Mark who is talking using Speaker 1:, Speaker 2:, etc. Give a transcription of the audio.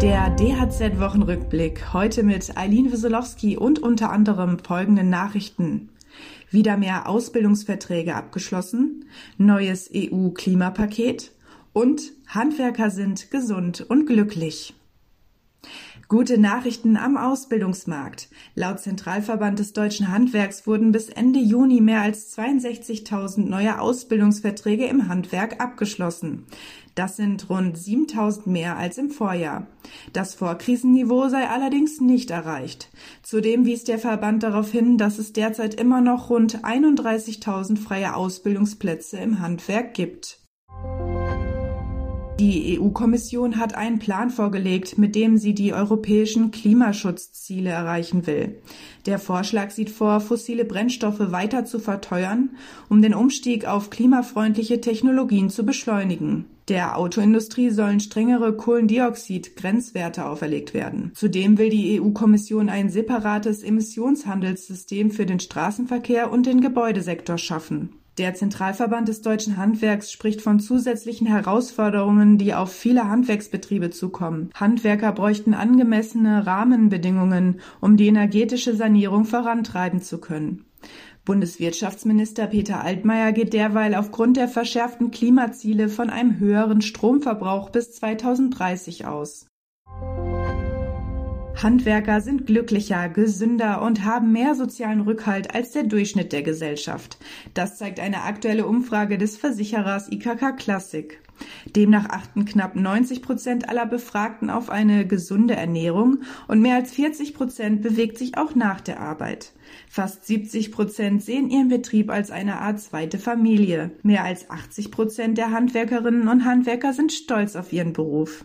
Speaker 1: Der DHZ-Wochenrückblick heute mit Eileen Wieselowski und unter anderem folgenden Nachrichten. Wieder mehr Ausbildungsverträge abgeschlossen, neues EU-Klimapaket und Handwerker sind gesund und glücklich. Gute Nachrichten am Ausbildungsmarkt. Laut Zentralverband des deutschen Handwerks wurden bis Ende Juni mehr als 62.000 neue Ausbildungsverträge im Handwerk abgeschlossen. Das sind rund 7.000 mehr als im Vorjahr. Das Vorkrisenniveau sei allerdings nicht erreicht. Zudem wies der Verband darauf hin, dass es derzeit immer noch rund 31.000 freie Ausbildungsplätze im Handwerk gibt. Die EU-Kommission hat einen Plan vorgelegt, mit dem sie die europäischen Klimaschutzziele erreichen will. Der Vorschlag sieht vor, fossile Brennstoffe weiter zu verteuern, um den Umstieg auf klimafreundliche Technologien zu beschleunigen. Der Autoindustrie sollen strengere Kohlendioxid-Grenzwerte auferlegt werden. Zudem will die EU-Kommission ein separates Emissionshandelssystem für den Straßenverkehr und den Gebäudesektor schaffen. Der Zentralverband des deutschen Handwerks spricht von zusätzlichen Herausforderungen, die auf viele Handwerksbetriebe zukommen. Handwerker bräuchten angemessene Rahmenbedingungen, um die energetische Sanierung vorantreiben zu können. Bundeswirtschaftsminister Peter Altmaier geht derweil aufgrund der verschärften Klimaziele von einem höheren Stromverbrauch bis 2030 aus. Handwerker sind glücklicher, gesünder und haben mehr sozialen Rückhalt als der Durchschnitt der Gesellschaft. Das zeigt eine aktuelle Umfrage des Versicherers IKK Classic. Demnach achten knapp 90 Prozent aller Befragten auf eine gesunde Ernährung und mehr als 40 Prozent bewegt sich auch nach der Arbeit. Fast 70 Prozent sehen ihren Betrieb als eine Art zweite Familie. Mehr als 80 Prozent der Handwerkerinnen und Handwerker sind stolz auf ihren Beruf.